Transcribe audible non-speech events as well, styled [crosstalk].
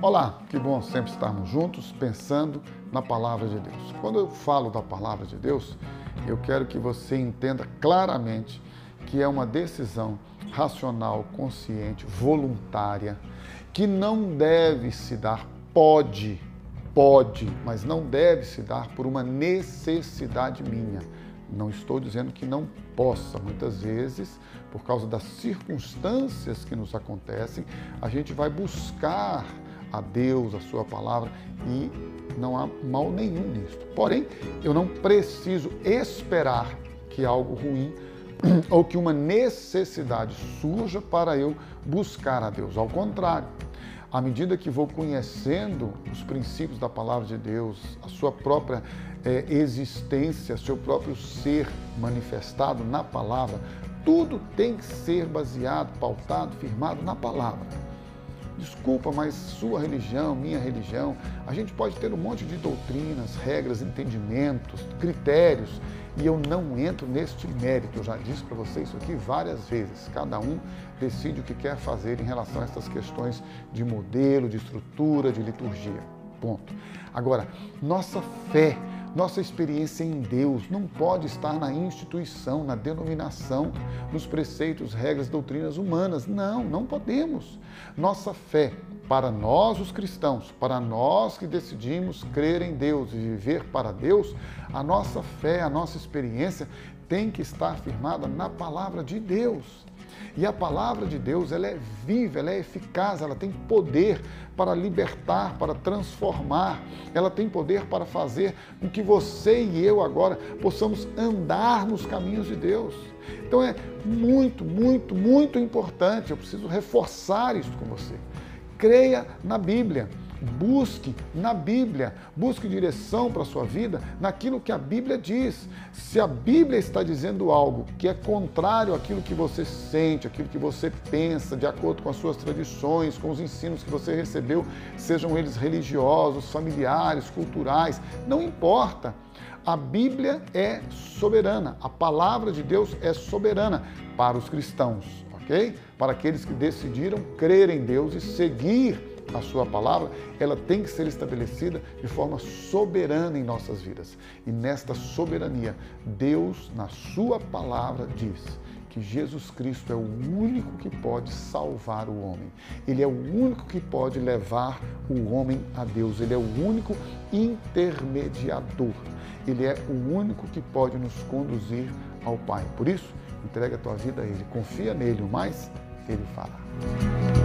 Olá, que bom sempre estarmos juntos pensando na palavra de Deus. Quando eu falo da palavra de Deus, eu quero que você entenda claramente que é uma decisão racional, consciente, voluntária, que não deve se dar, pode, pode, mas não deve se dar por uma necessidade minha. Não estou dizendo que não possa. Muitas vezes, por causa das circunstâncias que nos acontecem, a gente vai buscar a Deus, a Sua palavra e não há mal nenhum nisto. Porém, eu não preciso esperar que algo ruim [clears throat] ou que uma necessidade surja para eu buscar a Deus. Ao contrário, à medida que vou conhecendo os princípios da palavra de Deus, a sua própria é, existência, seu próprio ser manifestado na palavra, tudo tem que ser baseado, pautado, firmado na palavra. Desculpa, mas sua religião, minha religião, a gente pode ter um monte de doutrinas, regras, entendimentos, critérios, e eu não entro neste mérito. Eu já disse para você isso aqui várias vezes. Cada um decide o que quer fazer em relação a essas questões de modelo, de estrutura, de liturgia. Ponto. Agora, nossa fé nossa experiência em Deus não pode estar na instituição, na denominação, nos preceitos, regras, doutrinas humanas. Não, não podemos. Nossa fé, para nós os cristãos, para nós que decidimos crer em Deus e viver para Deus, a nossa fé, a nossa experiência tem que estar firmada na palavra de Deus. E a palavra de Deus, ela é viva, ela é eficaz, ela tem poder para libertar, para transformar. Ela tem poder para fazer com que você e eu agora possamos andar nos caminhos de Deus. Então é muito, muito, muito importante. Eu preciso reforçar isso com você. Creia na Bíblia. Busque na Bíblia, busque direção para a sua vida naquilo que a Bíblia diz. Se a Bíblia está dizendo algo que é contrário àquilo que você sente, aquilo que você pensa, de acordo com as suas tradições, com os ensinos que você recebeu, sejam eles religiosos, familiares, culturais, não importa. A Bíblia é soberana, a palavra de Deus é soberana para os cristãos, ok? Para aqueles que decidiram crer em Deus e seguir a sua palavra, ela tem que ser estabelecida de forma soberana em nossas vidas. E nesta soberania, Deus, na sua palavra, diz que Jesus Cristo é o único que pode salvar o homem. Ele é o único que pode levar o homem a Deus. Ele é o único intermediador. Ele é o único que pode nos conduzir ao Pai. Por isso, entrega a tua vida a Ele, confia nele, o mais Ele fará.